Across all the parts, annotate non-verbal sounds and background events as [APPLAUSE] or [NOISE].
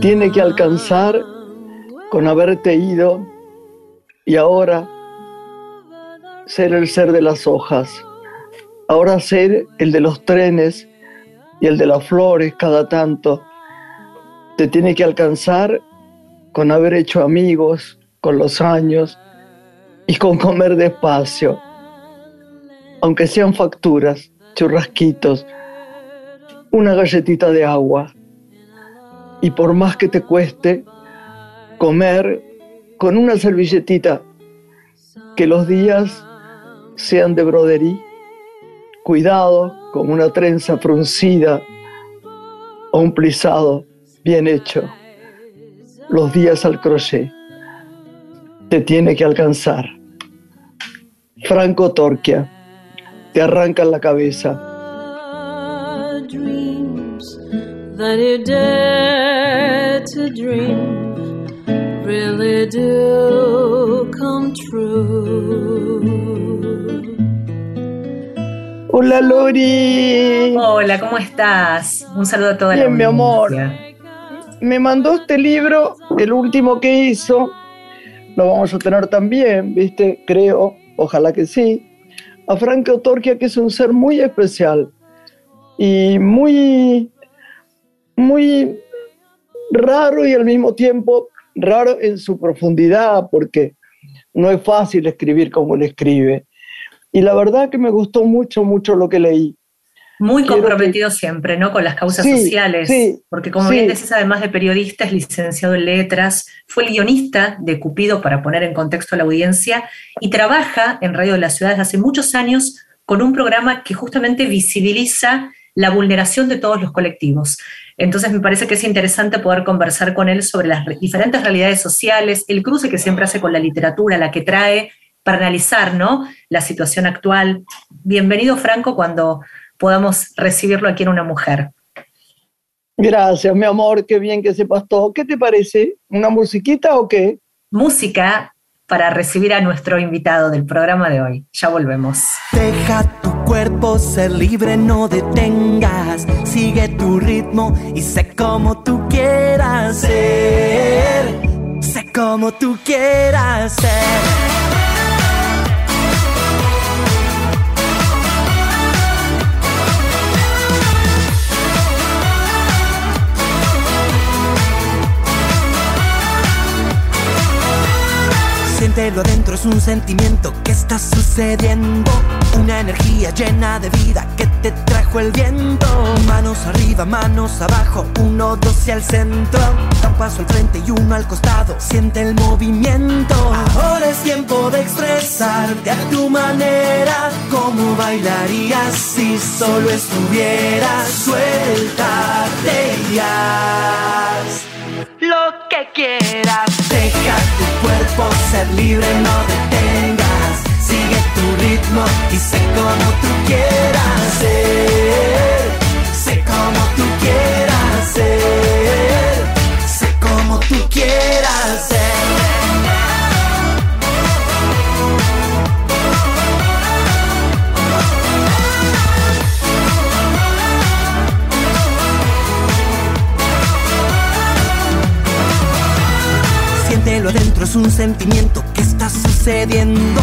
tiene que alcanzar con haberte ido y ahora ser el ser de las hojas, ahora ser el de los trenes y el de las flores cada tanto. Te tiene que alcanzar con haber hecho amigos, con los años y con comer despacio, aunque sean facturas, churrasquitos, una galletita de agua. Y por más que te cueste, comer con una servilletita, que los días sean de broderí, cuidado con una trenza fruncida o un plisado bien hecho. Los días al crochet te tiene que alcanzar. Franco Torquia, te arrancan la cabeza. Hola Lori. Hola, ¿cómo estás? Un saludo a toda Bien, mi amor. Me mandó este libro, el último que hizo. Lo vamos a tener también, ¿viste? Creo, ojalá que sí. A Franco Torquia, que es un ser muy especial y muy, muy raro y al mismo tiempo raro en su profundidad, porque no es fácil escribir como él escribe. Y la verdad que me gustó mucho, mucho lo que leí. Muy comprometido siempre, ¿no? Con las causas sociales. porque como bien decís, además de periodista, es licenciado en letras, fue el guionista de Cupido para poner en contexto a la audiencia y trabaja en Radio de la Ciudad desde hace muchos años con un programa que justamente visibiliza la vulneración de todos los colectivos. Entonces me parece que es interesante poder conversar con él sobre las diferentes realidades sociales, el cruce que siempre hace con la literatura, la que trae para analizar ¿no? la situación actual. Bienvenido, Franco, cuando podamos recibirlo aquí en Una Mujer. Gracias, mi amor, qué bien que sepas todo. ¿Qué te parece? ¿Una musiquita o qué? Música para recibir a nuestro invitado del programa de hoy. Ya volvemos. Deja tu cuerpo ser libre, no detengas. Sigue tu ritmo y sé como tú quieras ser. Sé como tú quieras ser. Siéntelo adentro, es un sentimiento que está sucediendo. Una energía llena de vida que te trajo el viento. Manos arriba, manos abajo, uno, dos y al centro. Da un paso al frente y uno al costado. Siente el movimiento. Ahora es tiempo de expresarte a tu manera. ¿Cómo bailarías si solo estuvieras suelta? Lo que quieras. Deja tu cuerpo ser libre, no detengas. Sigue tu ritmo y sé como tú quieras ser. Sé como tú quieras ser. Sé como tú quieras ser. Adentro, es un sentimiento que está sucediendo.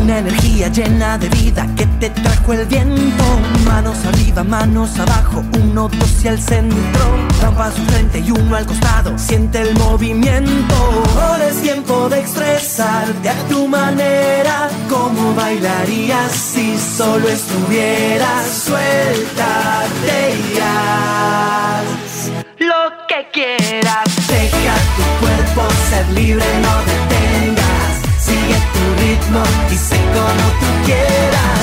Una energía llena de vida que te trajo el viento. Manos arriba, manos abajo, uno, dos y al centro. Da un paso frente y uno al costado, siente el movimiento. Ahora es tiempo de expresarte a tu manera. ¿Cómo bailarías si solo estuvieras suelta? lo que quieras. Deja tu cuerpo ser libre, no detengas. Sigue tu ritmo y sé como tú quieras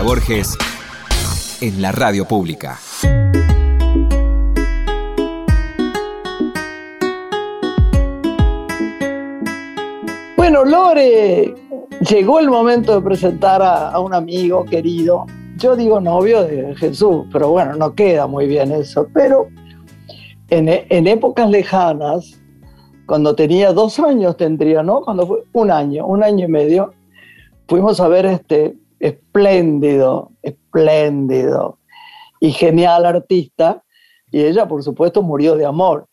Borges en la radio pública. Bueno, Lore, llegó el momento de presentar a, un amigo querido. Yo digo novio de Jesús, pero bueno, no queda muy bien eso. Pero en, en épocas lejanas, cuando tenía dos años tendría, ¿no? Cuando fue un año, un año y medio, fuimos a ver este espléndido, espléndido y genial artista, y ella, por supuesto, murió de amor.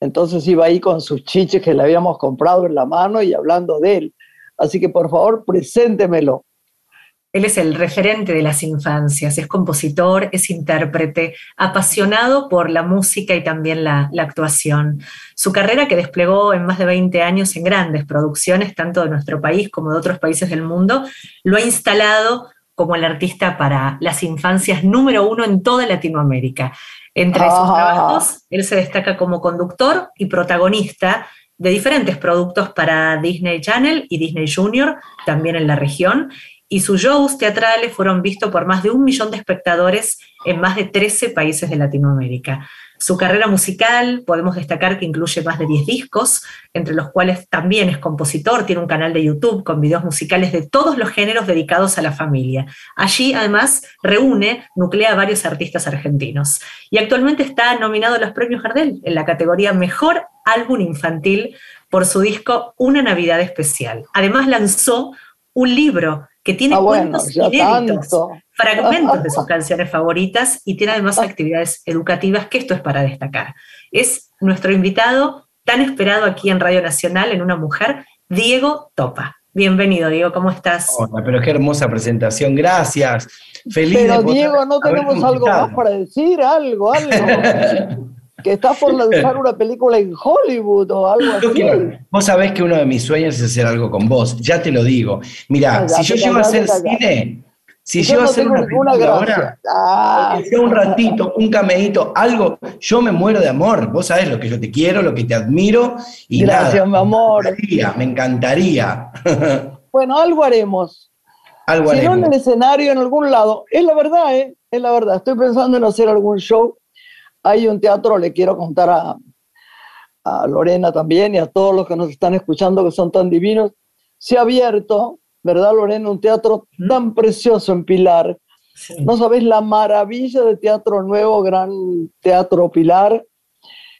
Entonces iba ahí con sus chiches que le habíamos comprado en la mano y hablando de él. Así que por favor, preséntemelo. Él es el referente de las infancias, es compositor, es intérprete, apasionado por la música y también la, actuación. Su carrera que desplegó en más de 20 años en grandes producciones, tanto de nuestro país como de otros países del mundo, lo ha instalado como el artista para las infancias número uno en toda Latinoamérica. Entre sus ah. trabajos, él se destaca como conductor y protagonista de diferentes productos para Disney Channel y Disney Junior, también en la región, y sus shows teatrales fueron vistos por más de un millón de espectadores en más de 13 países de Latinoamérica. Su carrera musical podemos destacar que incluye más de 10 discos, entre los cuales también es compositor, tiene un canal de YouTube con videos musicales de todos los géneros dedicados a la familia. Allí además reúne, nuclea a varios artistas argentinos y actualmente está nominado a los premios Gardel en la categoría Mejor Álbum Infantil por su disco Una Navidad Especial. Además lanzó un libro que tiene ah, cuentos inéditos, fragmentos de [LAUGHS] sus canciones favoritas y tiene además actividades educativas, que esto es para destacar. Es nuestro invitado tan esperado aquí en Radio Nacional en Una Mujer, Diego Topa. Bienvenido, Diego, ¿cómo estás? Hola, pero qué hermosa presentación, gracias. Feliz pero Diego, ¿no tenemos algo más para decir? Algo, algo. [LAUGHS] que estás por [LAUGHS] lanzar una película en Hollywood o algo así. vos sabés que uno de mis sueños es hacer algo con vos, ya te lo digo. Mira, si yo llego a hacer cine, si yo, a hacer una película ahora, ah. sea un ratito, un cameíto, algo, yo me muero de amor. Vos sabés lo que yo te quiero, lo que te admiro. Y Gracias, mi amor. Me encantaría. [LAUGHS] bueno, algo haremos. Algo si haremos. no en el escenario, en algún lado. Es la verdad, ¿eh? Es la verdad. Estoy pensando en hacer algún show hay un teatro, le quiero contar a, Lorena también y a todos los que nos están escuchando que son tan divinos, se ha abierto, ¿verdad, Lorena? Un teatro tan precioso en Pilar. No sabéis la maravilla de Teatro Nuevo, Gran Teatro Pilar,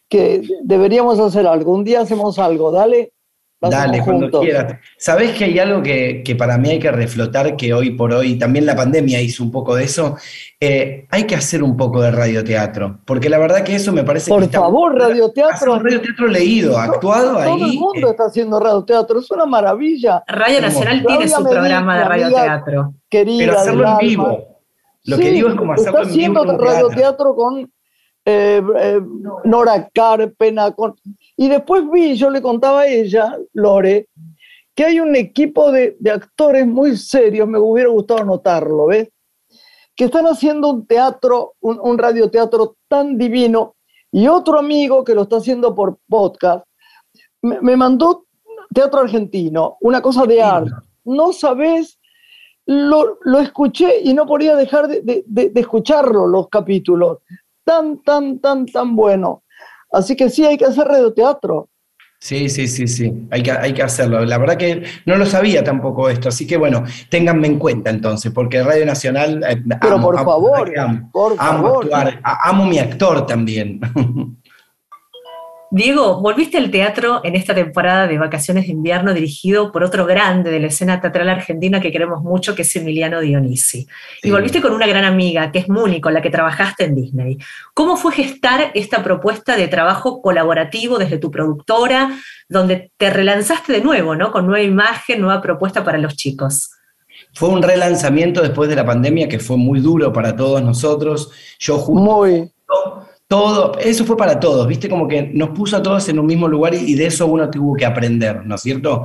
que deberíamos hacer algo. Un día hacemos algo, dale. Dale, cuando quieras. Sabés que hay algo que, para mí hay que reflotar, que hoy por hoy, también la pandemia hizo un poco de eso. Eh, hay que hacer un poco de radioteatro, porque la verdad que eso me parece por favor, radioteatro. radioteatro leído, actuado ahí. Todo el mundo eh. está haciendo radioteatro, es una maravilla. Radio Nacional tiene su programa de radioteatro. Querida, Pero hacerlo en vivo. Lo que digo es como hacerlo en vivo. Está haciendo radioteatro con eh, Nora Carpena, con y después vi, yo le contaba a ella, Lore, que hay un equipo de, actores muy serios, me hubiera gustado notarlo, ¿ves? Que están haciendo un teatro, un, radioteatro tan divino, y otro amigo que lo está haciendo por podcast, me, mandó teatro argentino, una cosa de arte. No sabes, lo, escuché y no podía dejar de, de escucharlo, los capítulos. Tan, tan, tan, tan bueno. Así que sí, hay que hacer radioteatro. Sí, sí, sí, sí, hay que, hay que hacerlo. La verdad que no lo sabía tampoco esto, así que bueno, ténganme en cuenta entonces, porque Radio Nacional... Eh, Pero por favor, por favor. amo mi actor también. [LAUGHS] Diego, volviste al teatro en esta temporada de vacaciones de invierno dirigido por otro grande de la escena teatral argentina que queremos mucho, que es Emiliano Dionisi. Y volviste con una gran amiga, que es Muni, con la que trabajaste en Disney. ¿Cómo fue gestar esta propuesta de trabajo colaborativo desde tu productora, donde te relanzaste de nuevo, ¿no? Con nueva imagen, nueva propuesta para los chicos? Fue un relanzamiento después de la pandemia que fue muy duro para todos nosotros. Yo justo muy todo, eso fue para todos, ¿viste? Como que nos puso a todos en un mismo lugar y, de eso uno tuvo que aprender, ¿no es cierto?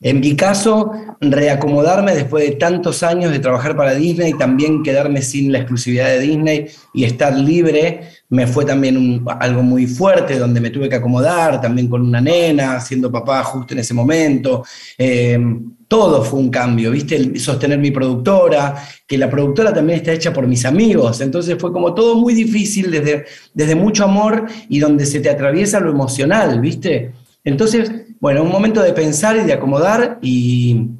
En mi caso, reacomodarme después de tantos años de trabajar para Disney, también quedarme sin la exclusividad de Disney y estar libre, me fue también algo muy fuerte, donde me tuve que acomodar, también con una nena, siendo papá justo en ese momento. Eh, todo fue un cambio, ¿viste? El sostener mi productora, que la productora también está hecha por mis amigos, entonces fue como todo muy difícil desde, desde mucho amor y donde se te atraviesa lo emocional, ¿viste? Entonces, bueno, un momento de pensar y de acomodar y,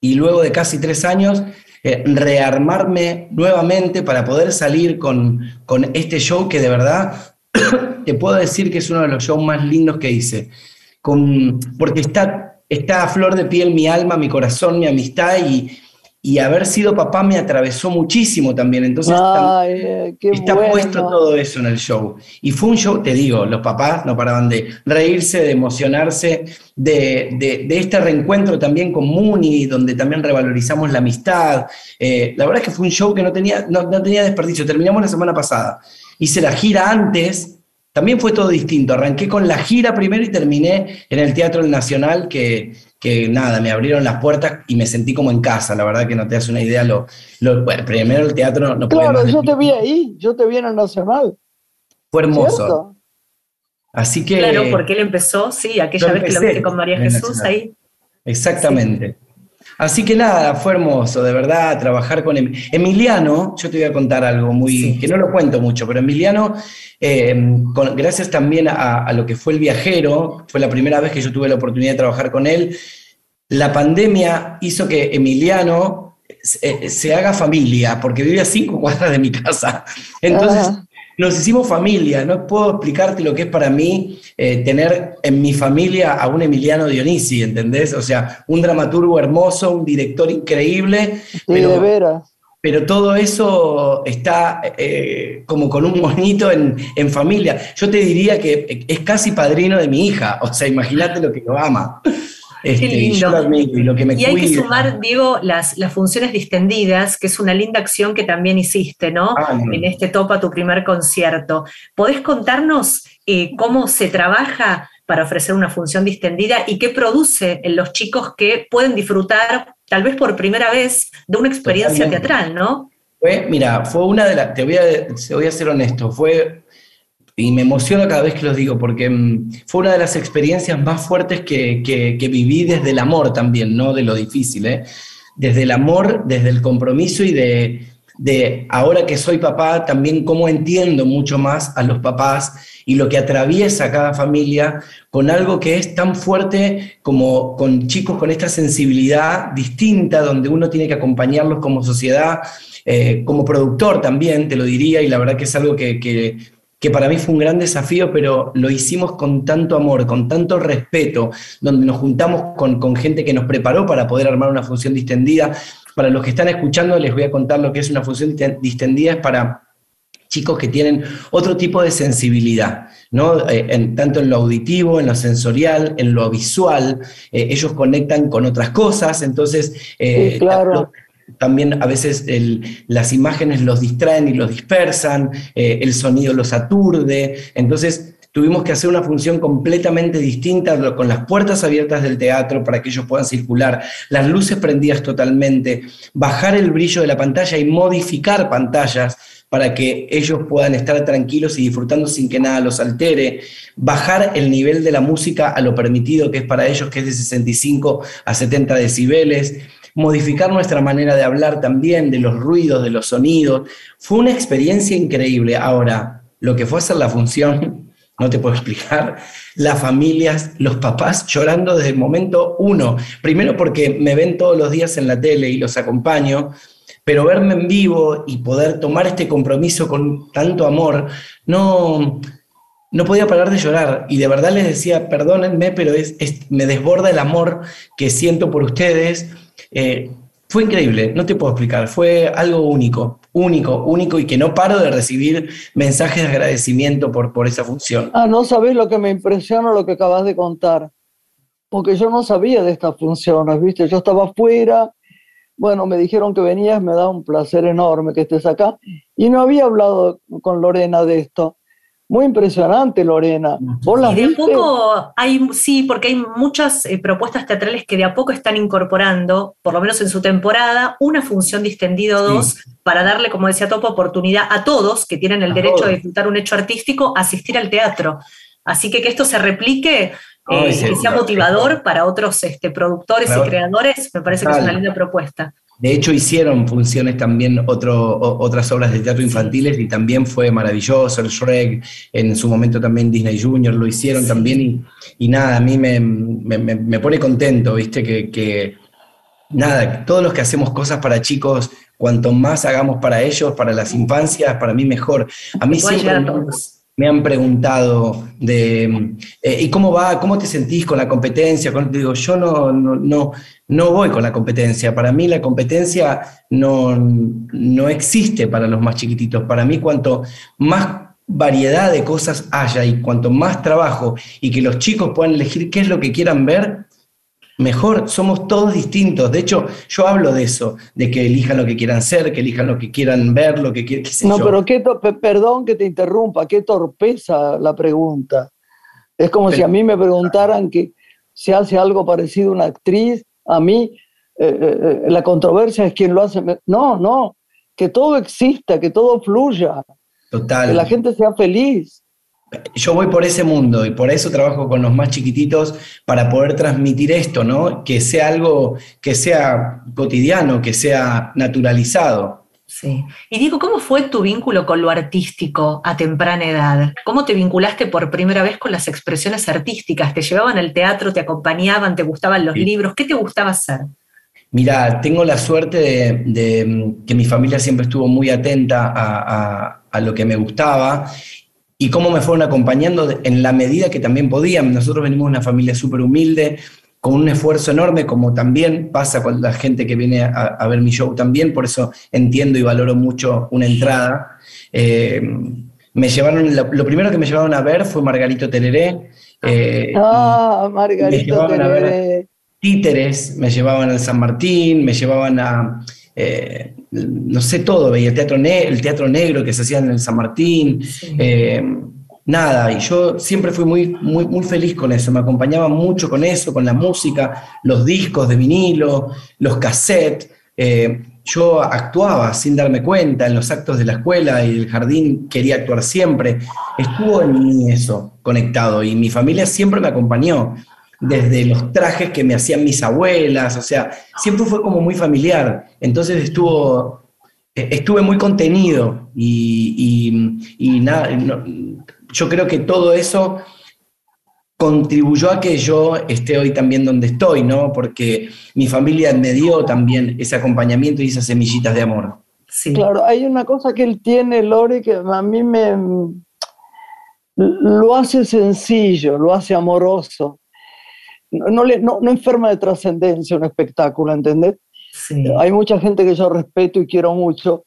y luego de casi tres años eh, rearmarme nuevamente para poder salir con, con este show que de verdad [COUGHS] te puedo decir que es uno de los shows más lindos que hice. Con, porque está, está a flor de piel mi alma, mi corazón, mi amistad y, y haber sido papá me atravesó muchísimo también. Entonces eh, está, puesto todo eso en el show. Y fue un show, te digo, los papás no paraban de reírse, de emocionarse, de, de, este reencuentro también con Muni, donde también revalorizamos la amistad. Eh, la verdad es que fue un show que no tenía, no, no tenía desperdicio. Terminamos la semana pasada. Hice la gira antes. También fue todo distinto. Arranqué con la gira primero y terminé en el Teatro Nacional, que, que nada, me abrieron las puertas y me sentí como en casa, la verdad que no te das una idea, lo, primero el teatro no Claro, yo te vi ahí, yo te vi en el Nacional. Fue hermoso. Así que... Claro, porque él empezó, sí, aquella vez que lo viste con María Jesús ahí. Exactamente. Así que nada, fue hermoso, de verdad, trabajar con Emiliano. Yo te voy a contar algo muy, que no lo cuento mucho, pero Emiliano, eh, gracias también a, lo que fue el viajero, fue la primera vez que yo tuve la oportunidad de trabajar con él. La pandemia hizo que Emiliano se, haga familia, porque vive a cinco cuadras de mi casa. Entonces, nos hicimos familia. No puedo explicarte lo que es para mí eh, tener en mi familia a un Emiliano Dionisi, ¿entendés? O sea, un dramaturgo hermoso, un director increíble. pero, de veras. Pero todo eso está eh, como con un monito en, en, familia. Yo te diría que es casi padrino de mi hija. O sea, imagínate lo que lo ama. Este, y, lo que me y hay que sumar, Diego, las, las funciones distendidas, que es una linda acción que también hiciste, ¿no? Ah, en este Topa, tu primer concierto. ¿Podés contarnos eh, cómo se trabaja para ofrecer una función distendida y qué produce en los chicos que pueden disfrutar, tal vez por primera vez, de una experiencia teatral, ¿no? Fue, mira, fue una de las, te voy a, te voy a ser honesto, fue y me emociona cada vez que los digo, porque mm, fue una de las experiencias más fuertes que, que, viví desde el amor también, no de lo difícil, ¿eh? desde el amor, desde el compromiso y de, de ahora que soy papá, también cómo entiendo mucho más a los papás y lo que atraviesa cada familia con algo que es tan fuerte como con chicos con esta sensibilidad distinta, donde uno tiene que acompañarlos como sociedad, eh, como productor también, te lo diría, y la verdad que es algo que que para mí fue un gran desafío, pero lo hicimos con tanto amor, con tanto respeto, donde nos juntamos con, con, gente que nos preparó para poder armar una función distendida. Para los que están escuchando, les voy a contar lo que es una función distendida, es para chicos que tienen otro tipo de sensibilidad, ¿no? Eh, en, tanto en lo auditivo, en lo sensorial, en lo visual, eh, ellos conectan con otras cosas, entonces eh, claro también a veces las imágenes los distraen y los dispersan, eh, el sonido los aturde, entonces tuvimos que hacer una función completamente distinta con las puertas abiertas del teatro para que ellos puedan circular, las luces prendidas totalmente, bajar el brillo de la pantalla y modificar pantallas para que ellos puedan estar tranquilos y disfrutando sin que nada los altere, bajar el nivel de la música a lo permitido que es para ellos, que es de 65 a 70 decibeles, modificar nuestra manera de hablar también, de los ruidos, de los sonidos. Fue una experiencia increíble. Ahora, lo que fue hacer la función, [LAUGHS] no te puedo explicar, las familias, los papás llorando desde el momento uno. Primero porque me ven todos los días en la tele y los acompaño, pero verme en vivo y poder tomar este compromiso con tanto amor, no, no podía parar de llorar y de verdad les decía, perdónenme, pero es, me desborda el amor que siento por ustedes eh, fue increíble, no te puedo explicar, fue algo único, único, único y que no paro de recibir mensajes de agradecimiento por, por esa función. Ah, no sabes lo que me impresiona lo que acabas de contar, porque yo no sabía de estas funciones, ¿viste? Yo estaba afuera, bueno, me dijeron que venías, me da un placer enorme que estés acá, y no había hablado con Lorena de esto. Muy impresionante, Lorena. ¿Vos de a poco hay, sí, porque hay muchas eh, propuestas teatrales que de a poco están incorporando, por lo menos en su temporada, una función distendido dos para darle, como decía Topo, oportunidad a todos que tienen el derecho de disfrutar un hecho artístico, asistir al teatro. Así que que esto se replique, eh, que sea motivador para otros este, productores y creadores, me parece que es una linda propuesta. De hecho, hicieron funciones también otro, otras obras de teatro infantiles y también fue maravilloso. El Shrek, en su momento también Disney Junior lo hicieron también. Y, nada, a mí me, me, pone contento, ¿viste? Que, nada, todos los que hacemos cosas para chicos, cuanto más hagamos para ellos, para las infancias, para mí mejor. A mí siempre me, han preguntado de, eh, ¿y cómo va? ¿Cómo te sentís con la competencia? digo, yo no, no, no, voy con la competencia. Para mí la competencia no, no existe para los más chiquititos. Para mí cuanto más variedad de cosas haya y cuanto más trabajo y que los chicos puedan elegir qué es lo que quieran ver, mejor, somos todos distintos. De hecho, yo hablo de eso, de que elijan lo que quieran ser, que elijan lo que quieran ver, lo que quieran. No, pero qué perdón que te interrumpa, qué torpeza la pregunta. Es como si a mí me preguntaran que se hace algo parecido a una actriz, a mí eh, eh, eh, la controversia es quien lo hace. No, no, que todo exista, que todo fluya. Total. Que la gente sea feliz yo voy por ese mundo y por eso trabajo con los más chiquititos para poder transmitir esto, ¿no? Que sea algo que sea cotidiano, que sea naturalizado. Sí. Y digo, ¿cómo fue tu vínculo con lo artístico a temprana edad? ¿Cómo te vinculaste por primera vez con las expresiones artísticas? ¿Te llevaban al teatro, te acompañaban, te gustaban los libros? ¿Qué te gustaba hacer? Mira, tengo la suerte de, que mi familia siempre estuvo muy atenta a, a lo que me gustaba y cómo me fueron acompañando en la medida que también podían. Nosotros venimos de una familia súper humilde, con un esfuerzo enorme, como también pasa con la gente que viene a, ver mi show también, por eso entiendo y valoro mucho una entrada. Eh, me llevaron, lo, primero que me llevaron a ver fue Margarito Teleré. Eh, ah, Margarito Teleré. títeres, me llevaban al San Martín, me llevaban a eh, no sé todo, veía el teatro, el teatro negro que se hacía en el San Martín, eh, nada, y yo siempre fui muy, muy, muy feliz con eso, me acompañaba mucho con eso, con la música, los discos de vinilo, los cassettes. Eh, yo actuaba sin darme cuenta en los actos de la escuela y del jardín, quería actuar siempre. Estuvo en mí eso conectado y mi familia siempre me acompañó desde los trajes que me hacían mis abuelas, o sea, siempre fue como muy familiar. Entonces estuvo, eh, estuve muy contenido y, nada, yo creo que todo eso contribuyó a que yo esté hoy también donde estoy, ¿no? Porque mi familia me dio también ese acompañamiento y esas semillitas de amor. Sí. Claro, hay una cosa que él tiene, Lore, que a mí me lo hace sencillo, lo hace amoroso no, le, no, enferma de trascendencia un espectáculo, ¿entendés? Hay mucha gente que yo respeto y quiero mucho,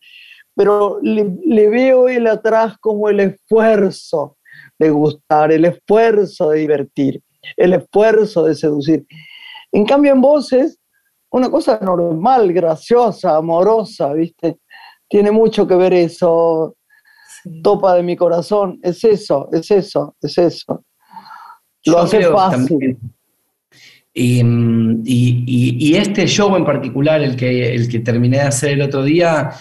pero le, veo él atrás como el esfuerzo de gustar, el esfuerzo de divertir, el esfuerzo de seducir. En cambio, en voces, una cosa normal, graciosa, amorosa, ¿viste? Tiene mucho que ver eso. Topa de mi corazón, es eso, es eso, es eso. Lo hace fácil. Y, este show en particular, el que, el que terminé de hacer el otro día,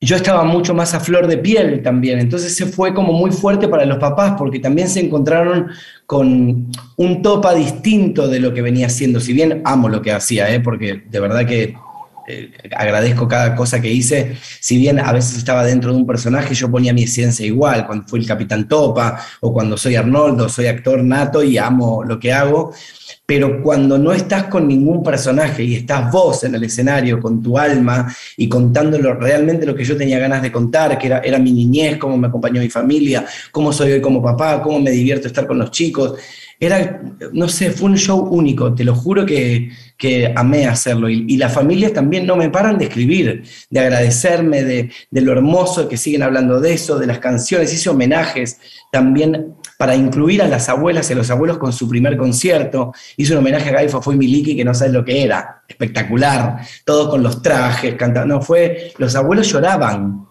yo estaba mucho más a flor de piel también. Entonces se fue como muy fuerte para los papás porque también se encontraron con un topa distinto de lo que venía haciendo. Si bien amo lo que hacía, ¿eh? porque de verdad que eh, agradezco cada cosa que hice. Si bien a veces estaba dentro de un personaje, yo ponía mi esencia igual. Cuando fui el Capitán Topa o cuando soy Arnoldo, soy actor nato y amo lo que hago pero cuando no estás con ningún personaje y estás vos en el escenario con tu alma y contándolo realmente lo que yo tenía ganas de contar, que era, era mi niñez, cómo me acompañó mi familia, cómo soy hoy como papá, cómo me divierto estar con los chicos, era, no sé, fue un show único, te lo juro que, que amé hacerlo. Y, las familias también no me paran de escribir, de agradecerme, de, lo hermoso que siguen hablando de eso, de las canciones, hice homenajes también para incluir a las abuelas y a los abuelos con su primer concierto. Hice un homenaje a Guy Fue Miliki, que no sabes lo que era, espectacular, todo con los trajes, cantando. No, fue, los abuelos lloraban,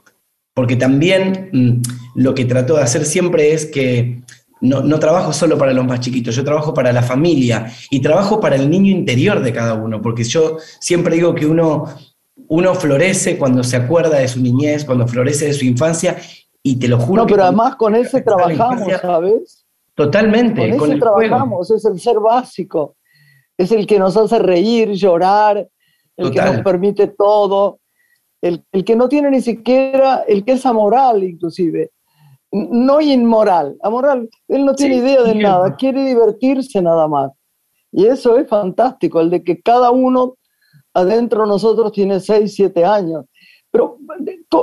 porque también mm, lo que trató de hacer siempre es que no, trabajo solo para los más chiquitos, yo trabajo para la familia y trabajo para el niño interior de cada uno, porque yo siempre digo que uno, uno florece cuando se acuerda de su niñez, cuando florece de su infancia, y te lo juro. No, pero además con ese trabajamos, ¿sabes? Totalmente. Con, ese trabajamos, es el ser básico, es el que nos hace reír, llorar, el que nos permite todo, el, el que no tiene ni siquiera, el que es amoral inclusive no inmoral, amoral. Él no tiene idea de nada, quiere divertirse nada más. Y eso es fantástico, el de que cada uno adentro de nosotros tiene 6, 7 años. Pero,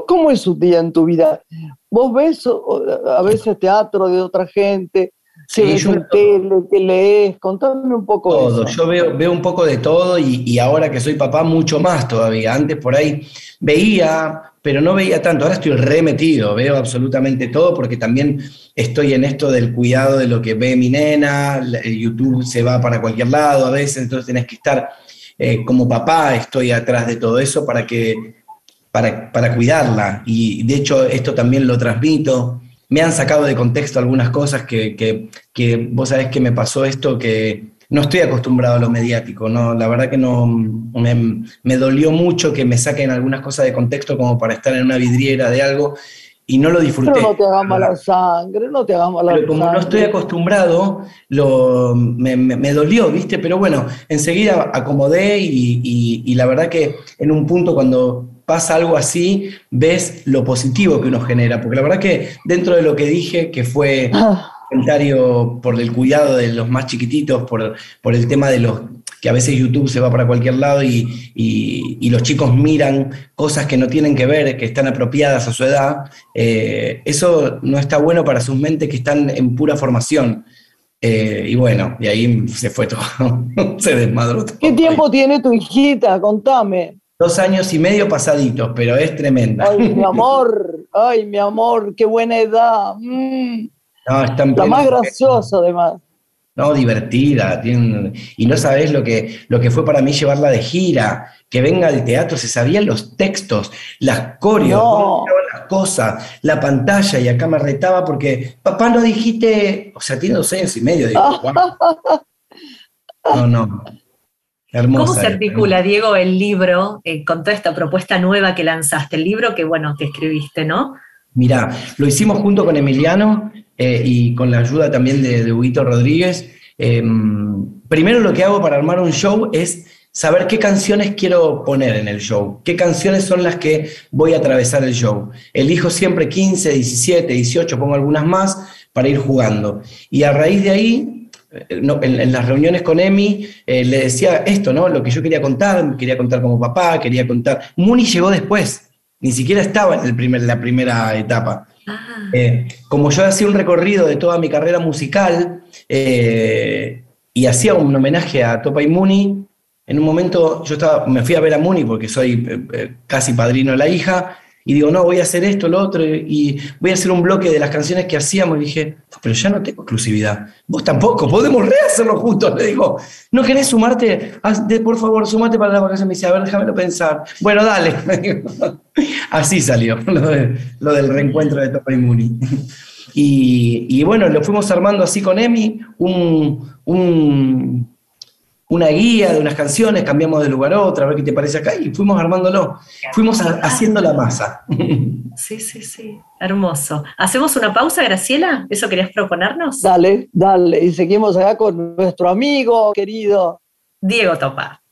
¿cómo es un día en tu vida? ¿Vos ves a veces teatro de otra gente? Sí, ves yo tele, que lees? Contame un poco todo. Yo veo, veo un poco de todo y, y, ahora que soy papá, mucho más todavía. Antes por ahí veía, pero no veía tanto. Ahora estoy remetido, veo absolutamente todo porque también estoy en esto del cuidado de lo que ve mi nena. YouTube se va para cualquier lado a veces, entonces tenés que estar eh, como papá, estoy atrás de todo eso para que para, cuidarla. Y de hecho esto también lo transmito. Me han sacado de contexto algunas cosas que, que, vos sabés que me pasó esto, que no estoy acostumbrado a lo mediático, ¿no? La verdad que no me, dolió mucho que me saquen algunas cosas de contexto como para estar en una vidriera de algo y no lo disfruté. Pero no te hagas mala sangre, no te hagas mala Pero como no estoy acostumbrado, lo, me, dolió, ¿viste? Pero bueno, enseguida acomodé y, y la verdad que en un punto cuando pasa algo así, ves lo positivo que uno genera. Porque la verdad que dentro de lo que dije, que fue ah. comentario por el cuidado de los más chiquititos, por, por el tema de los que a veces YouTube se va para cualquier lado y, y, los chicos miran cosas que no tienen que ver, que están apropiadas a su edad, eh, eso no está bueno para sus mentes que están en pura formación. Eh, y bueno, y ahí se fue todo, [LAUGHS] se desmadró todo. ¿Qué tiempo tiene tu hijita? Contame. Dos años y medio pasaditos, pero es tremenda. Ay, mi [LAUGHS] amor, ay, mi amor, qué buena edad. Mm. No, está La más graciosa, además. No, divertida. y no sabes lo que, lo que fue para mí llevarla de gira, que venga al teatro, se sabían los textos, las coreos, las cosas, la pantalla, y acá me retaba porque, papá, no dijiste, o sea, tiene dos años y medio. Digo, [LAUGHS] no, no. ¿Cómo se articula, Diego, el libro eh, con toda esta propuesta nueva que lanzaste? El libro que, bueno, que escribiste, ¿no? Mirá, lo hicimos junto con Emiliano eh, y con la ayuda también de, de Huguito Rodríguez. Em, primero lo que hago para armar un show es saber qué canciones quiero poner en el show, qué canciones son las que voy a atravesar el show. Elijo siempre 15, 17, 18, pongo algunas más para ir jugando. Y a raíz de ahí eh, en, las reuniones con Emi eh, le decía esto, ¿no? Lo que yo quería contar, quería contar como papá, quería contar. Muni llegó después, ni siquiera estaba en el primer, la primera etapa. Ah. Eh, como yo hacía un recorrido de toda mi carrera musical y hacía un homenaje a Topa y Muni, en un momento yo estaba, me fui a ver a Muni porque soy casi padrino de la hija y digo, no, voy a hacer esto, lo otro, y voy a hacer un bloque de las canciones que hacíamos. Y dije, pero ya no tengo exclusividad. Vos tampoco, podemos rehacerlo juntos. Le digo, ¿no querés sumarte? por favor, sumate para la vacación. Me dice, a ver, déjamelo pensar. Bueno, dale. [LAUGHS] Así salió [LAUGHS] lo, del reencuentro de Topa y Muni. [LAUGHS] Y, bueno, lo fuimos armando así con Emi, un, un una guía de unas canciones, cambiamos de lugar a otra, a ver qué te parece acá, y fuimos armándolo, fuimos haciendo la masa. [LAUGHS] Sí, sí, sí, hermoso. ¿Hacemos una pausa, Graciela? ¿Eso querías proponernos? Dale, dale, y seguimos acá con nuestro amigo querido Diego Topa.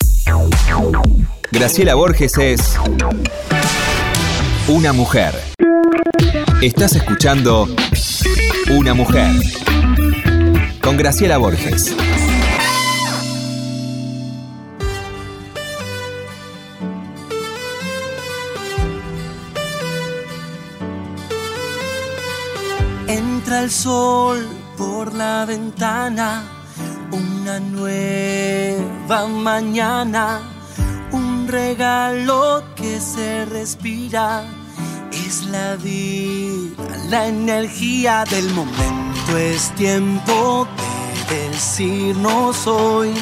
Graciela Borges es una mujer. Estás escuchando Una mujer con Graciela Borges. Entra el sol por la ventana, una nueva mañana, un regalo que se respira. Es la vida, la energía del momento, es tiempo de decirnos hoy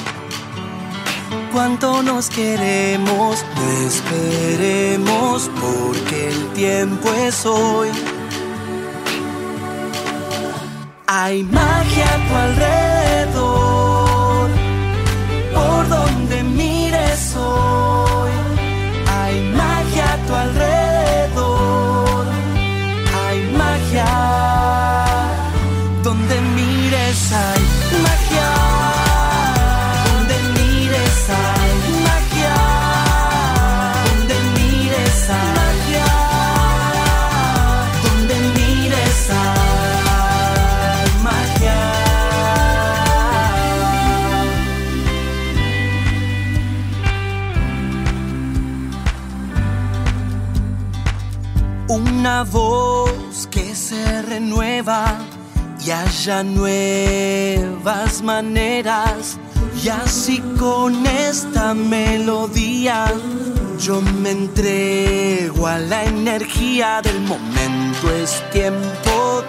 cuánto nos queremos, no esperemos porque el tiempo es hoy. Hay magia a tu alrededor, por donde y haya nuevas maneras. Y así con esta melodía yo me entrego a la energía del momento. Es tiempo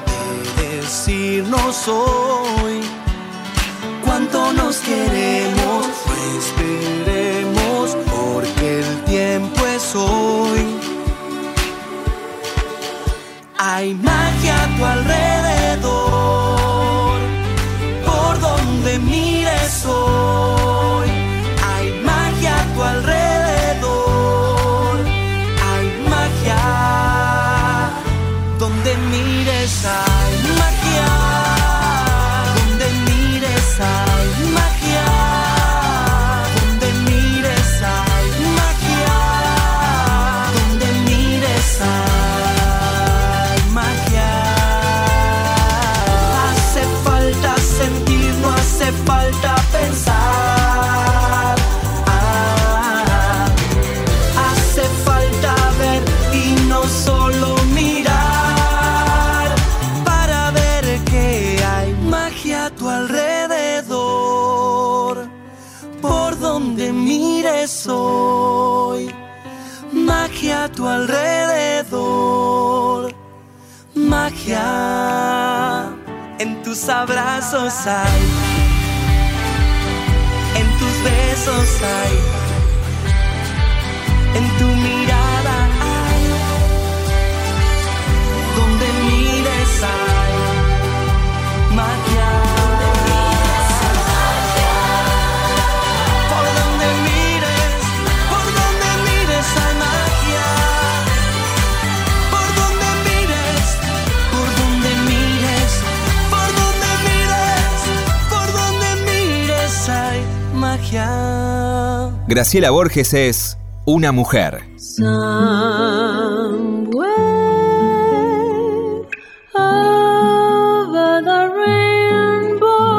de decirnos hoy cuánto nos queremos. Esperemos porque el tiempo es hoy. Hay magia a tu alrededor, por donde mires hoy. Alrededor magia. En tus abrazos hay, en tus besos hay, en tu Graciela Borges es una mujer. Somewhere over the rainbow,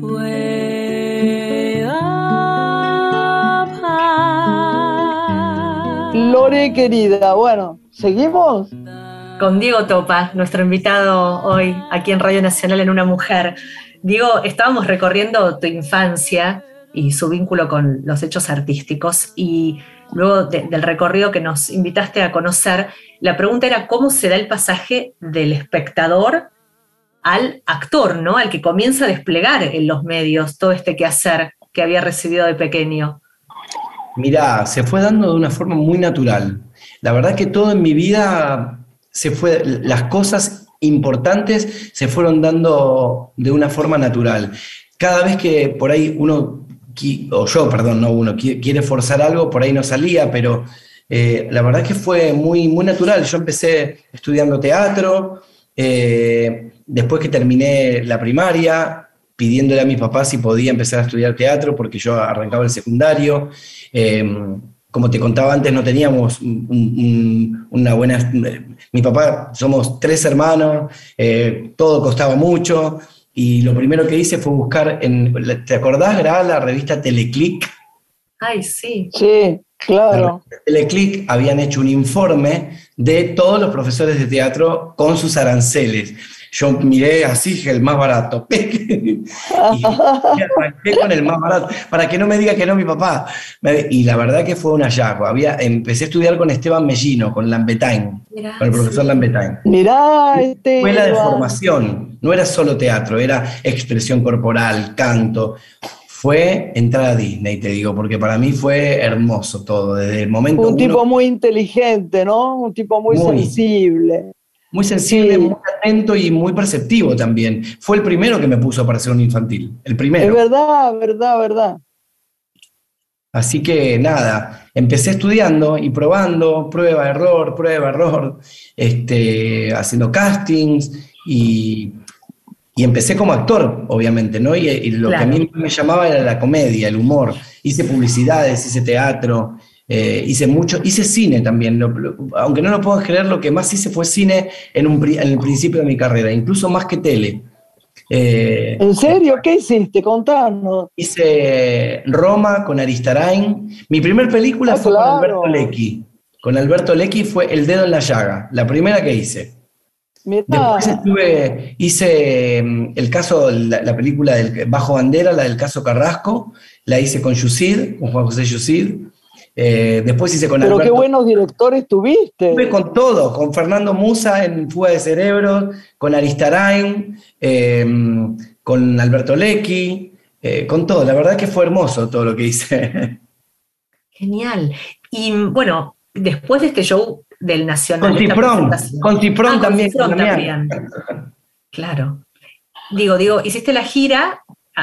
way up high. Lore querida, bueno, ¿seguimos? Con Diego Topa, nuestro invitado hoy aquí en Radio Nacional en Una Mujer. Diego, estábamos recorriendo tu infancia y su vínculo con los hechos artísticos y luego de- del recorrido que nos invitaste a conocer, la pregunta era cómo se da el pasaje del espectador al actor, ¿no? Al que comienza a desplegar en los medios todo este quehacer que había recibido de pequeño. Mirá, se fue dando de una forma muy natural. La verdad que todo en mi vida se fue, las cosas importantes se fueron dando de una forma natural. Cada vez que por ahí uno, o yo, perdón, no uno, qui- quiere forzar algo, por ahí no salía, pero eh, la verdad que fue muy, muy natural. Yo empecé estudiando teatro, eh, después que terminé la primaria, pidiéndole a mis papás si podía empezar a estudiar teatro, porque yo arrancaba el secundario. Eh, como te contaba antes, no teníamos un- un- una buena... Mi papá, somos tres hermanos, eh, todo costaba mucho, y lo primero que hice fue buscar en... ¿Te acordás? Era la revista Teleclick. Ay, sí. Sí, claro. Teleclick habían hecho un informe de todos los profesores de teatro con sus aranceles. Yo miré así, el más barato. [LAUGHS] y, arranqué con el más barato, para que no me diga que no mi papá. Y la verdad que fue un hallazgo. Había, empecé a estudiar con Esteban Mellino, con Lambetain, Mirá, con el profesor. Lambetain. Mirá, este. Escuela de formación, no era solo teatro, era expresión corporal, canto. Fue entrar a Disney, te digo, porque para mí fue hermoso todo, desde el momento Un uno- tipo muy inteligente, ¿no? Un tipo muy, Muy. sensible. Muy sensible, Sí. muy atento y muy perceptivo también. Fue el primero que me puso para ser un infantil, el Es primero. verdad, verdad, verdad. Así que nada, empecé estudiando y probando, prueba, error, prueba, error, este, haciendo castings y, y empecé como actor, obviamente, ¿no? Y, y lo Claro. que a mí me llamaba era la comedia, el humor. Hice publicidades, hice teatro, eh, hice mucho, hice cine también. Lo- lo- aunque no lo puedo creer, lo que más hice fue cine en, un, pri- en el principio de mi carrera, incluso más que tele. Eh, ¿En serio? ¿Qué hiciste? Contanos. Hice Roma con Aristarain. Mi primer película Ah, fue claro. con Alberto Lecchi. con Alberto Lecky fue El Dedo en la Llaga, la primera que hice. Después estuve, hice mm, el caso, la, película del Bajo Bandera, la del caso Carrasco, la hice con Yusid, con Juan José Yusid. Eh, después hice con Pero qué buenos directores tuviste. Estuve con todo, con Fernando Musa en Fuga de Cerebros, con Aristarain, eh, con Alberto Lecky, eh, con todo. La verdad que fue hermoso todo lo que hice. [LAUGHS] Genial. Y bueno, después de este show del Nacional. Con Cifrón, con Cifrón ah, también. también. Claro. Digo, digo, hiciste la gira,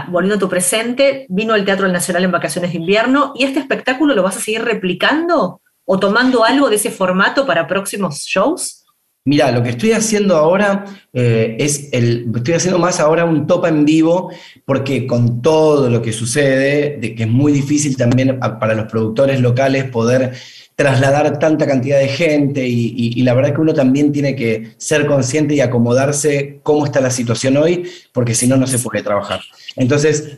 volviendo a tu presente, vino el Teatro Nacional en vacaciones de invierno, ¿y este espectáculo lo vas a seguir replicando o tomando algo de ese formato para próximos shows? Mira, lo que estoy haciendo ahora eh, es el. Estoy haciendo más ahora un topa en vivo, porque con todo lo que sucede, de que es muy difícil también para los productores locales poder trasladar tanta cantidad de gente y, la verdad que uno también tiene que ser consciente y acomodarse cómo está la situación hoy, porque si no, no se puede trabajar. Entonces,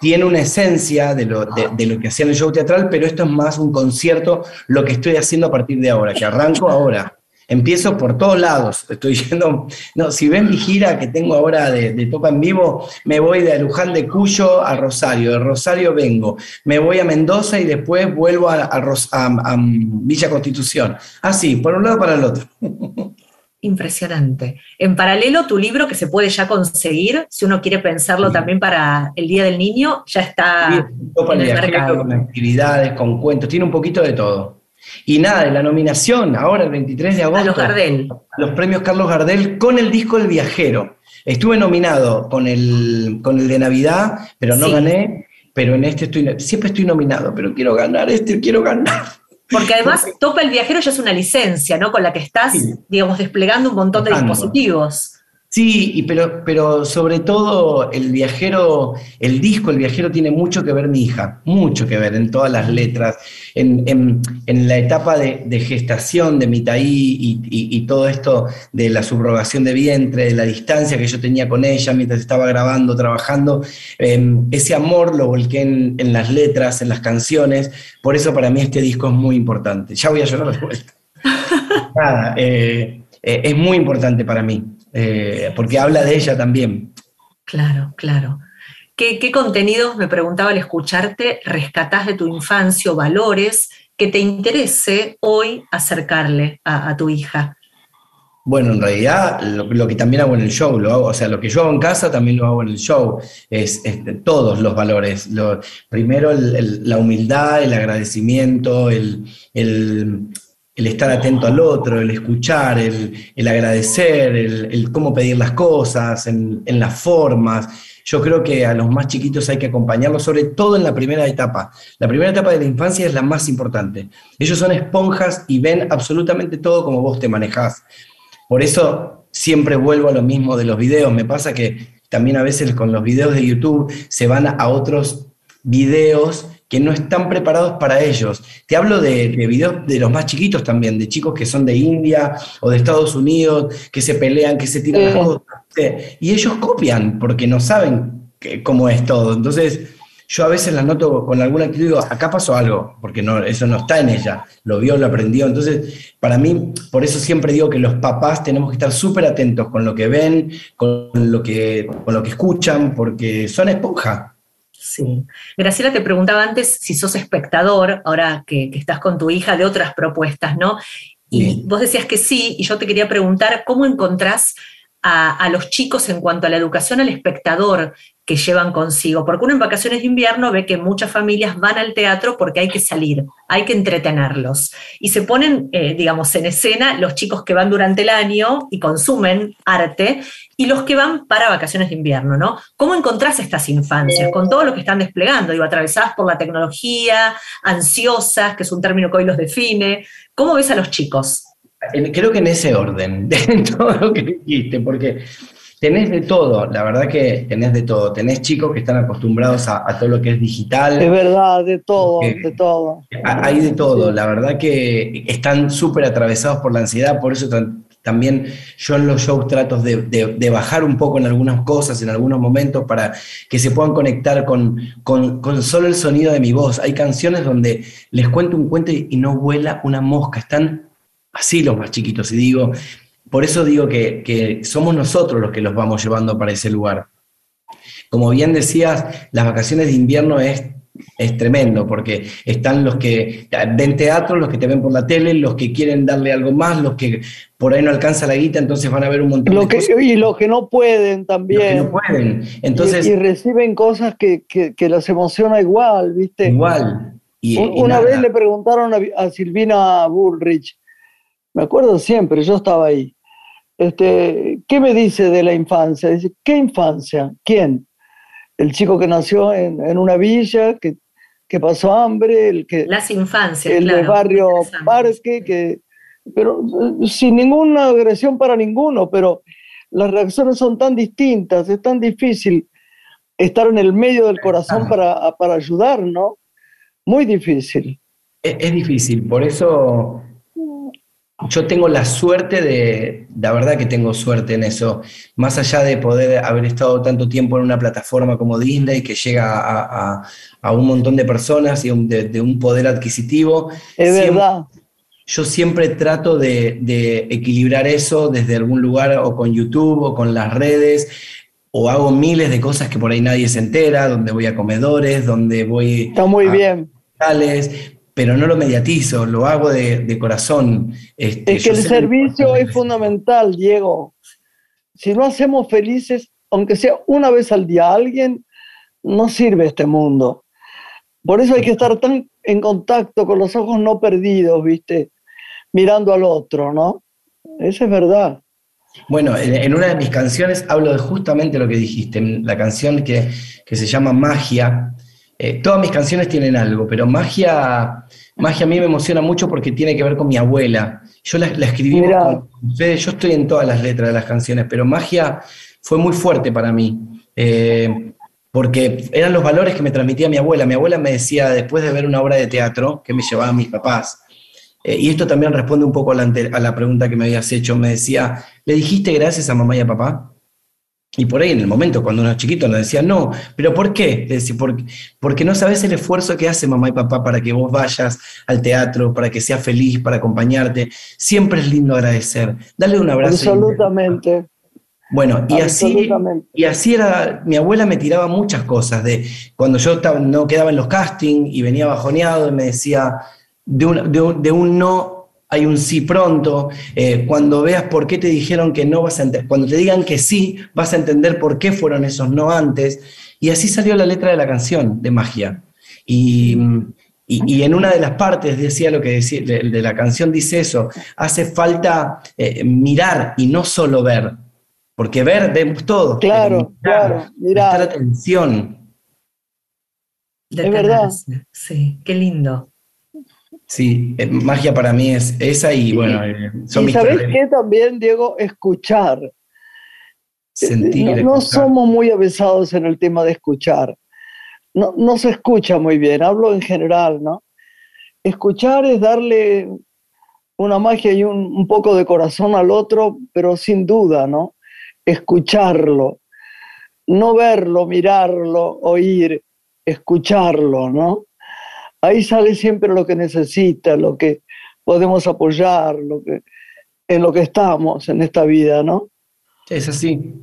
tiene una esencia de lo, de lo que hacía en el show teatral, pero esto es más un concierto, lo que estoy haciendo a partir de ahora, que arranco ahora. Empiezo por todos lados. Estoy [LAUGHS] yendo. No, si ven mi gira que tengo ahora de, de Topa en Vivo, me voy de Luján de Cuyo a Rosario. De Rosario vengo. Me voy a Mendoza y después vuelvo a, a, Villa Constitución. Así, por un lado para el otro. [LAUGHS] Impresionante. En paralelo, tu libro que se puede ya conseguir, si uno quiere pensarlo también para el Día del Niño, ya está en el mercado. Con actividades, con cuentos, tiene un poquito de todo. Y nada, de la nominación, ahora el 23 de agosto. A los Gardel. los premios Carlos Gardel con el disco El Viajero. Estuve nominado con el, con el de Navidad, pero no gané. Pero en este estoy, siempre estoy nominado, pero quiero ganar este, quiero ganar. Porque además Topa el Viajero ya es una licencia, ¿no? Con la que estás, digamos, desplegando un montón de dispositivos. Sí, pero, pero sobre todo el viajero, el disco, el viajero tiene mucho que ver mi hija, mucho que ver en todas las letras, en, la etapa de, gestación de Mitaí y, y, todo esto de la subrogación de vientre, de la distancia que yo tenía con ella mientras estaba grabando, trabajando, em, ese amor lo volqué en, las letras, en las canciones, por eso para mí este disco es muy importante. Ya voy a llorar de vuelta. [LAUGHS] Nada, eh, eh, es muy importante para mí. Eh, porque habla de ella también. Claro, claro. ¿Qué, contenidos, me preguntaba al escucharte, rescatás de tu infancia o valores que te interese hoy acercarle a, tu hija? Bueno, en realidad lo, que también hago en el show, lo hago, o sea, lo que yo hago en casa también lo hago en el show, es, todos los valores. primero la humildad, el agradecimiento, el, el estar atento al otro, el escuchar, el, agradecer, el, cómo pedir las cosas, en, las formas. Yo creo que a los más chiquitos hay que acompañarlos, sobre todo en la primera etapa. La primera etapa de la infancia es la más importante. Ellos son esponjas y ven absolutamente todo como vos te manejás. Por eso siempre vuelvo a lo mismo de los videos. Me pasa que también a veces con los videos de YouTube se van a otros videos que no están preparados para ellos. Te hablo de, videos de los más chiquitos también, de chicos que son de India o de Estados Unidos, que se pelean, que se tiran las cosas. Y ellos copian porque no saben cómo es todo. Entonces, yo a veces las noto con alguna actitud y digo, acá pasó algo, porque no, eso no está en ella, lo vio, lo aprendió. Entonces, para mí, por eso siempre digo que los papás tenemos que estar súper atentos con lo que ven, con lo que, con lo que escuchan, porque son esponja. Sí. Graciela te preguntaba antes si sos espectador, ahora que, estás con tu hija, de otras propuestas, ¿no? Y vos decías que sí, y yo te quería preguntar, ¿cómo encontrás a, los chicos en cuanto a la educación al espectador que llevan consigo, porque uno en vacaciones de invierno ve que muchas familias van al teatro porque hay que salir, hay que entretenerlos. Y se ponen, eh, digamos, en escena los chicos que van durante el año y consumen arte y los que van para vacaciones de invierno, ¿no? ¿Cómo encontrás estas infancias con todo lo que están desplegando? Digo, atravesadas por la tecnología, ansiosas, que es un término que hoy los define. ¿Cómo ves a los chicos? Creo que en ese orden, [LAUGHS] de todo lo que dijiste, porque tenés de todo, la verdad que tenés de todo. Tenés chicos que están acostumbrados a, todo lo que es digital. Es verdad, de todo, de todo. Hay de todo, la verdad que están súper atravesados por la ansiedad, por eso también yo en los shows trato de, bajar un poco en algunas cosas, en algunos momentos, para que se puedan conectar con, con, solo el sonido de mi voz. Hay canciones donde les cuento un cuento y, no vuela una mosca, están así los más chiquitos. Y digo, por eso digo que, que somos nosotros los que los vamos llevando para ese lugar. Como bien decías, las vacaciones de invierno es es tremendo, porque están los que ven teatro, los que te ven por la tele, los que quieren darle algo más, los que por ahí no alcanza la guita, entonces van a ver un montón de cosas. Y los que no pueden también. Los que no pueden. Entonces, y, reciben cosas que, que, las emociona igual, ¿viste? Igual. Y, Una vez le preguntaron a, Silvina Bullrich, me acuerdo siempre, yo estaba ahí, este, ¿qué me dice de la infancia? Dice, ¿qué infancia? ¿Quién? el chico que nació en, una villa, que, que, pasó hambre, el que... Las infancias, El del barrio Parque, que, pero eh, sin ninguna agresión para ninguno, pero las reacciones son tan distintas, es tan difícil estar en el medio del corazón para, para ayudar, ¿no? Muy difícil. es difícil, por eso yo tengo la suerte de, la verdad que tengo suerte en eso, más allá de poder haber estado tanto tiempo en una plataforma como Disney que llega a, un montón de personas y de, un poder adquisitivo. Es verdad. Yo siempre trato de, equilibrar eso desde algún lugar o con YouTube o con las redes o hago miles de cosas que por ahí nadie se entera, donde voy a comedores, donde voy... Está muy bien pero no lo mediatizo, lo hago de, corazón. Este, es que el servicio es fundamental, Diego. Si no hacemos felices, aunque sea una vez al día, a alguien, no sirve este mundo. Por eso hay que estar tan en contacto con los ojos no perdidos, ¿viste? Mirando al otro, ¿no? Eso es verdad. Bueno, en, una de mis canciones hablo de justamente lo que dijiste, la canción que, que se llama Magia, eh, todas mis canciones tienen algo, pero magia, magia a mí me emociona mucho porque tiene que ver con mi abuela. Yo la, escribí con yo estoy en todas las letras de las canciones, pero magia fue muy fuerte para mí. Eh, porque eran los valores que me transmitía mi abuela. Mi abuela me decía, después de ver una obra de teatro que me llevaban mis papás, eh, y esto también responde un poco a la, a la pregunta que me habías hecho, me decía, ¿le dijiste gracias a mamá y a papá? Y por ahí en el momento, cuando uno es chiquito, nos decía, no, pero ¿por qué? Decía, porque, porque no sabes el esfuerzo que hace mamá y papá para que vos vayas al teatro, para que seas feliz, para acompañarte. Siempre es lindo agradecer. Dale un abrazo. Absolutamente. Bueno, y así, y así era, mi abuela me tiraba muchas cosas, de cuando yo no quedaba en los castings y venía bajoneado y me decía, de un, de un no hay un sí pronto. Eh, cuando veas por qué te dijeron que no, vas a cuando te digan que sí, vas a entender por qué fueron esos no antes. Y así salió la letra de la canción de Magia. Y, en una de las partes decía lo que decía, de, la canción dice eso, hace falta eh, mirar y no solo ver, porque ver vemos todo. Claro, claro, mirar. atención. De verdad. Sí, qué lindo. Sí, eh, magia para mí es esa y bueno, eh, son ¿Y ¿Sabes qué también, Diego? Escuchar. Sentir. No, somos muy avesados en el tema de escuchar. No, no se escucha muy bien, hablo en general, ¿no? Escuchar es darle una magia y un, un poco de corazón al otro, pero sin duda, ¿no? Escucharlo, no verlo, mirarlo, oír, escucharlo, ¿no? Ahí sale siempre lo que necesita, lo que podemos apoyar, lo que, en lo que estamos en esta vida, ¿no? Es así.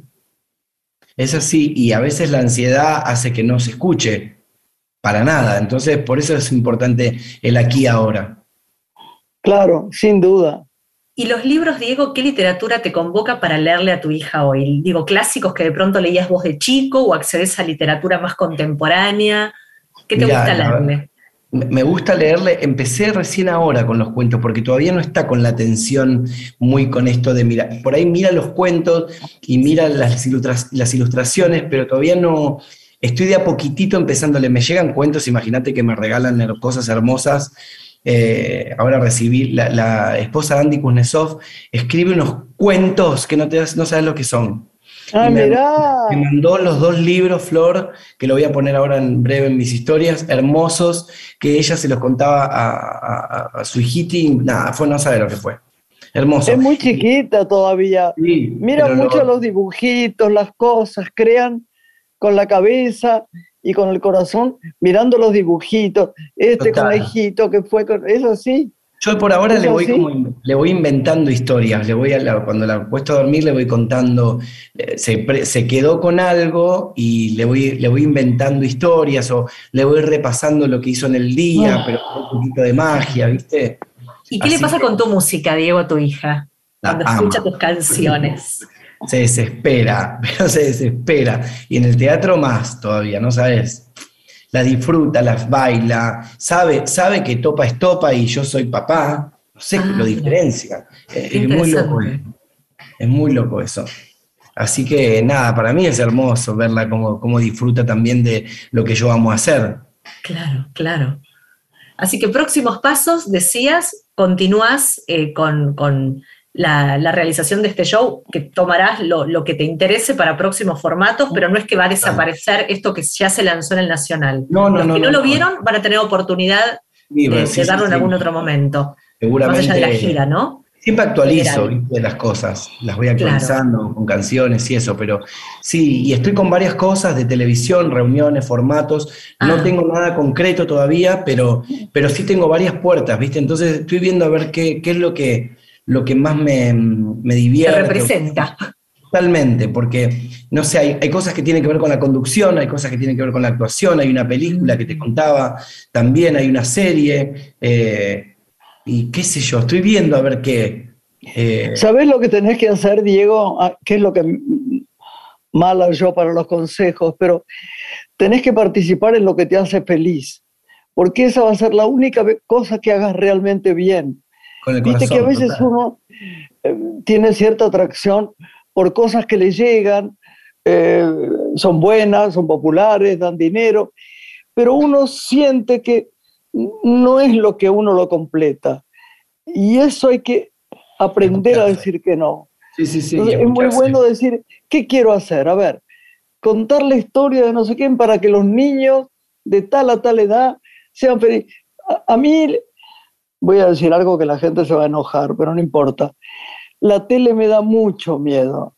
Es así. Y a veces la ansiedad hace que no se escuche para nada. Entonces, por eso es importante el aquí ahora. Claro, sin duda. ¿Y los libros, Diego, qué literatura te convoca para leerle a tu hija hoy? Digo, clásicos que de pronto leías vos de chico o accedes a literatura más contemporánea. ¿Qué te gusta leerle? Me gusta leerle, empecé recién ahora con los cuentos, porque todavía no está con la atención muy con esto de mirar. Por ahí mira los cuentos y mira las, ilustraciones, pero todavía no. Estoy de a poquitito empezándole. Me llegan cuentos, imagínate que me regalan cosas hermosas. Eh, ahora recibí, la, esposa Andy Kuznetsov escribe unos cuentos que no, te, no sabes lo que son. Ah, me, me, mandó los dos libros, Flor, que lo voy a poner ahora en breve en mis historias, hermosos, que ella se los contaba a, su hijita y nada, fue no saber lo que fue. Hermoso. Es muy chiquita todavía. Mira mucho los dibujitos, las cosas, crean con la cabeza y con el corazón mirando los dibujitos. Este conejito que fue, es así. Yo por ahora le voy, le voy inventando historias, le voy a cuando la he puesto a dormir le voy contando, eh, se, quedó con algo y le voy, le voy inventando historias o le voy repasando lo que hizo en el día, pero con un poquito de magia, ¿viste? ¿Y qué le pasa con tu música, Diego, a tu hija? Cuando escucha tus canciones. Se desespera, pero [LAUGHS] se desespera. Y en el teatro más todavía, ¿no sabes? La disfruta, las baila, sabe, sabe que topa es topa y yo soy papá, no sé, ah, lo diferencia. Es, muy loco. Es muy loco eso. Así que nada, para mí es hermoso verla como, disfruta también de lo que yo amo hacer. Claro, claro. Así que próximos pasos, decías, continúas eh, con, con la, realización de este show, que tomarás lo, que te interese para próximos formatos, pero no es que va a desaparecer esto que ya se lanzó en el Nacional. No, no, Los que no, lo vieron van a tener oportunidad de, darlo en algún otro momento. Seguramente. Más allá de la gira, ¿no? Siempre actualizo las cosas, las voy actualizando con canciones y eso, pero sí, y estoy con varias cosas de televisión, reuniones, formatos. No ah. tengo nada concreto todavía, pero, pero sí tengo varias puertas, ¿viste? Entonces estoy viendo a ver qué, qué es lo que, lo que más me, me divierte. representa. Totalmente, porque, no sé, hay, cosas que tienen que ver con la conducción, hay cosas que tienen que ver con la actuación, hay una película que te contaba, también hay una serie, eh, y qué sé yo, estoy viendo a ver qué. Eh. ¿Sabes lo que tenés que hacer, Diego? Ah, ¿Qué es lo que mala yo para los consejos? Pero tenés que participar en lo que te hace feliz, porque esa va a ser la única cosa que hagas realmente bien. Viste que a veces uno eh, tiene cierta atracción por cosas que le llegan, eh, son buenas, son populares, dan dinero, pero uno siente que no es lo que uno lo completa. Y eso hay que aprender a decir que no. Sí, sí, sí, es muy bueno decir, ¿qué quiero hacer? A ver, contar la historia de no sé quién para que los niños de tal a tal edad sean felices. a mí voy a decir algo que la gente se va a enojar, pero no importa. La tele me da mucho miedo.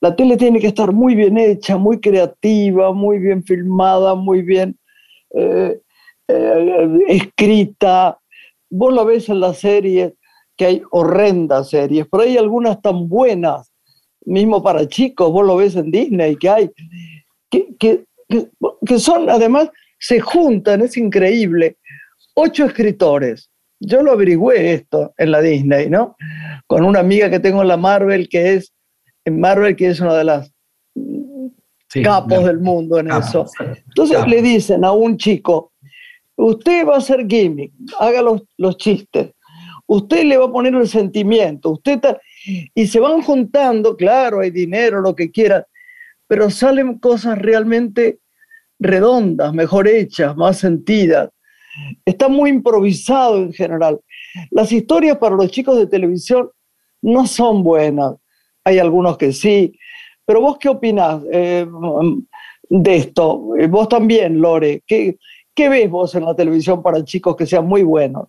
La tele tiene que estar muy bien hecha, muy creativa, muy bien filmada, muy bien eh, eh, escrita. Vos la ves en las series, que hay horrendas series, pero hay algunas tan buenas, mismo para chicos, vos lo ves en Disney, que hay, que, que, que son, además, se juntan, es increíble. Ocho escritores, yo lo averigüé esto en la Disney, ¿no? Con una amiga que tengo en la Marvel, que es, en Marvel, que es una de las capos del mundo en eso. Entonces le dicen a un chico, usted va a hacer gimmick, haga los, los chistes, usted le va a poner el sentimiento, usted y se van juntando, claro, hay dinero, lo que quieran, pero salen cosas realmente redondas, mejor hechas, más sentidas está muy improvisado en general. Las historias para los chicos de televisión no son buenas. Hay algunos que sí. Pero vos qué opinás eh, de esto? Eh, vos también, Lore. ¿Qué, ¿Qué ves vos en la televisión para chicos que sean muy buenos?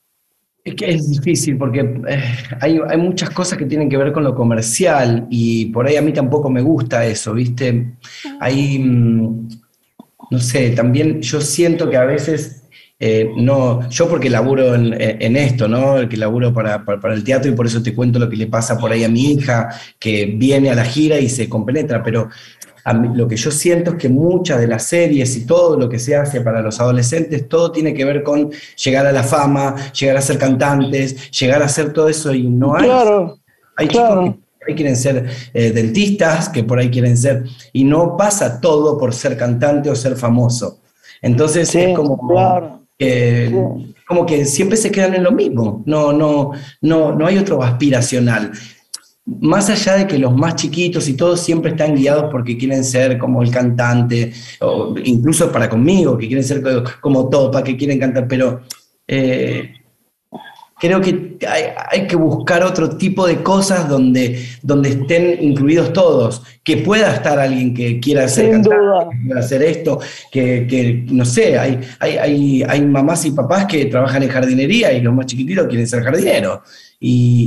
Es que es difícil porque eh, hay, hay, muchas cosas que tienen que ver con lo comercial y por ahí a mí tampoco me gusta eso, ¿viste? Hay, mm, no sé, también yo siento que a veces eh, no, yo porque laburo en, esto, ¿no? El que laburo para, el teatro y por eso te cuento lo que le pasa por ahí a mi hija, que viene a la gira y se compenetra, pero lo que yo siento es que muchas de las series y todo lo que se hace para los adolescentes, todo tiene que ver con llegar a la fama, llegar a ser cantantes, llegar a hacer todo eso y no hay... Claro, hay chicos que por ahí quieren ser eh, dentistas, que por ahí quieren ser... Y no pasa todo por ser cantante o ser famoso. Entonces es como... Claro como que siempre se quedan en lo mismo, no, no, no, no hay otro aspiracional. Más allá de que los más chiquitos y todos siempre están guiados porque quieren ser como el cantante, o incluso para conmigo, que quieren ser como Topa, que quieren cantar, pero eh, creo que hay, que buscar otro tipo de cosas donde, donde estén incluidos todos, que pueda estar alguien que quiera hacer, hacer esto, que, no sé, hay, hay, hay, mamás y papás que trabajan en jardinería y los más chiquititos quieren ser jardineros y,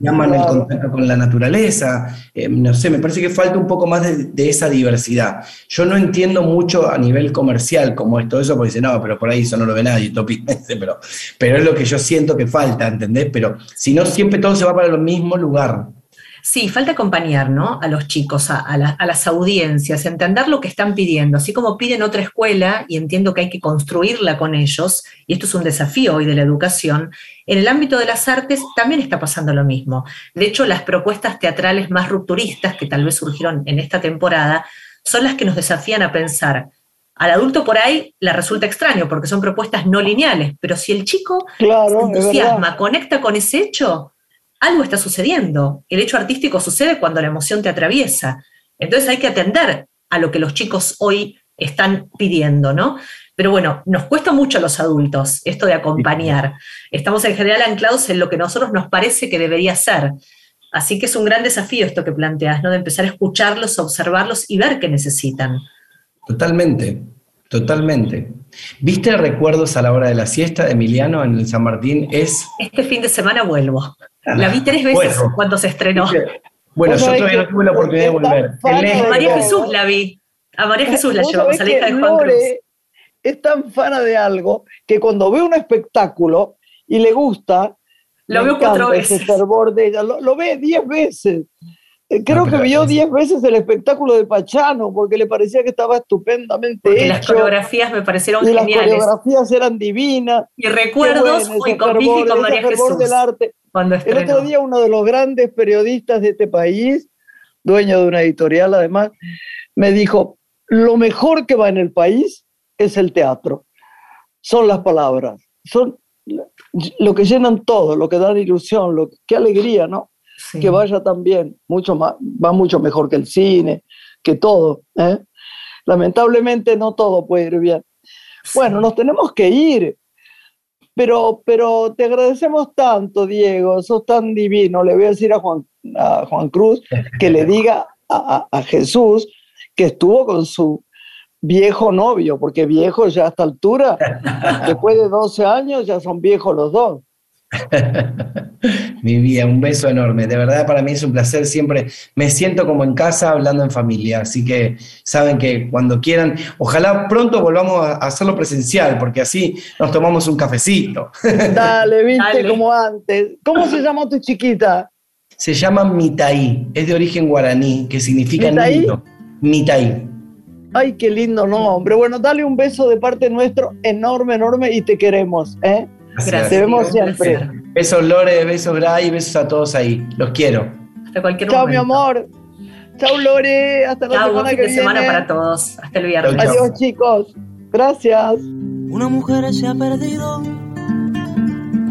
llaman el contacto con la naturaleza. Eh, no sé, me parece que falta un poco más de, esa diversidad. Yo no entiendo mucho a nivel comercial como es todo eso, porque dice, no, pero por ahí eso no lo ve nadie, [LAUGHS] pero, pero es lo que yo siento que falta, ¿entendés? Pero si no, siempre todo se va para el mismo lugar. Sí, falta acompañar ¿no? a los chicos, a, las audiencias, entender lo que están pidiendo, así como piden otra escuela, y entiendo que hay que construirla con ellos, y esto es un desafío hoy de la educación, en el ámbito de las artes también está pasando lo mismo. De hecho, las propuestas teatrales más rupturistas que tal vez surgieron en esta temporada son las que nos desafían a pensar. Al adulto por ahí le resulta extraño porque son propuestas no lineales, pero si el chico se entusiasma, conecta con ese hecho, algo está sucediendo. El hecho artístico sucede cuando la emoción te atraviesa. Entonces hay que atender a lo que los chicos hoy están pidiendo, ¿no? Pero bueno, nos cuesta mucho a los adultos esto de acompañar. Estamos en general anclados en lo que a nosotros nos parece que debería ser. Así que es un gran desafío esto que planteas, ¿no? De empezar a escucharlos, observarlos y ver qué necesitan. Totalmente, totalmente. ¿Viste recuerdos a la hora de la siesta de Emiliano en el San Martín? Es... Este fin de semana vuelvo. La vi tres veces cuando se estrenó. Bueno, yo todavía no tuve la oportunidad de volver. A María Jesús la vi. A María Jesús la llevamos, a la hija de Juan Cruz. Es tan fana de algo que cuando ve un espectáculo y le gusta, lo veo cuatro veces. Ese fervor de ella. Lo, ve diez veces. Eh, creo que vio diez veces el espectáculo de Pachano porque le parecía que estaba estupendamente hecho. Las coreografías me parecieron geniales. Las coreografías eran divinas. Y recuerdos muy con María Jesús. del arte. El otro día uno de los grandes periodistas de este país, dueño de una editorial además, me dijo, lo mejor que va en el país es el teatro, son las palabras, son lo que llenan todo, lo que dan ilusión, lo, qué alegría, ¿no? Que vaya también, mucho más, va mucho mejor que el cine, que todo. ¿eh? Lamentablemente no todo puede ir bien. Bueno, nos tenemos que ir. Pero, pero te agradecemos tanto, Diego, sos tan divino. Le voy a decir a Juan, a Juan Cruz que le [LAUGHS] diga a, a, Jesús que estuvo con su viejo novio, porque viejo ya a esta altura, después de 12 años ya son viejos los dos. [LAUGHS] Mi vida, un beso enorme. De verdad, para mí es un placer siempre. Me siento como en casa hablando en familia. Así que saben que cuando quieran, ojalá pronto volvamos a hacerlo presencial, porque así nos tomamos un cafecito. [LAUGHS] Dale, viste como antes. ¿Cómo se llama tu chiquita? Se llama Mitaí. Es de origen guaraní, que significa ¿Mitaí? niño. Mitaí. Ay, qué lindo nombre. Bueno, dale un beso de parte nuestro enorme, enorme y te queremos. ¿eh? Gracias. Te vemos siempre. Besos Lore, besos Gray, besos a todos ahí. Los quiero. Hasta cualquier Chao, mi amor. Chao, Lore. Hasta la Chao, semana fin que de semana para todos. Hasta el viernes. Adiós, chicos. Gracias. Una mujer se ha perdido.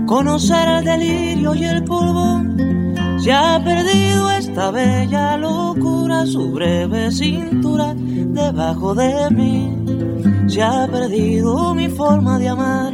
Conocer el delirio y el polvo. Se ha perdido esta bella locura, su breve cintura debajo de mí. Se ha perdido mi forma de amar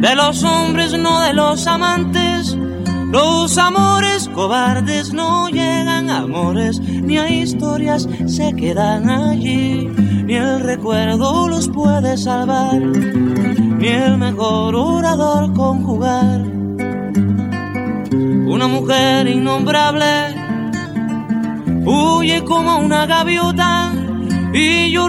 de los hombres, no de los amantes. Los amores cobardes no llegan a amores, ni a historias se quedan allí, ni el recuerdo los puede salvar, ni el mejor orador conjugar. Una mujer innombrable huye como una gaviota y yo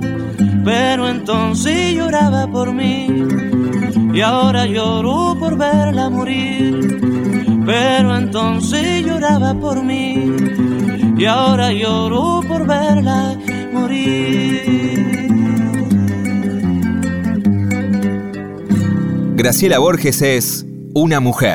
Pero entonces lloraba por mí y ahora lloro por verla morir. Pero entonces lloraba por mí y ahora lloro por verla morir. Graciela Borges es una mujer.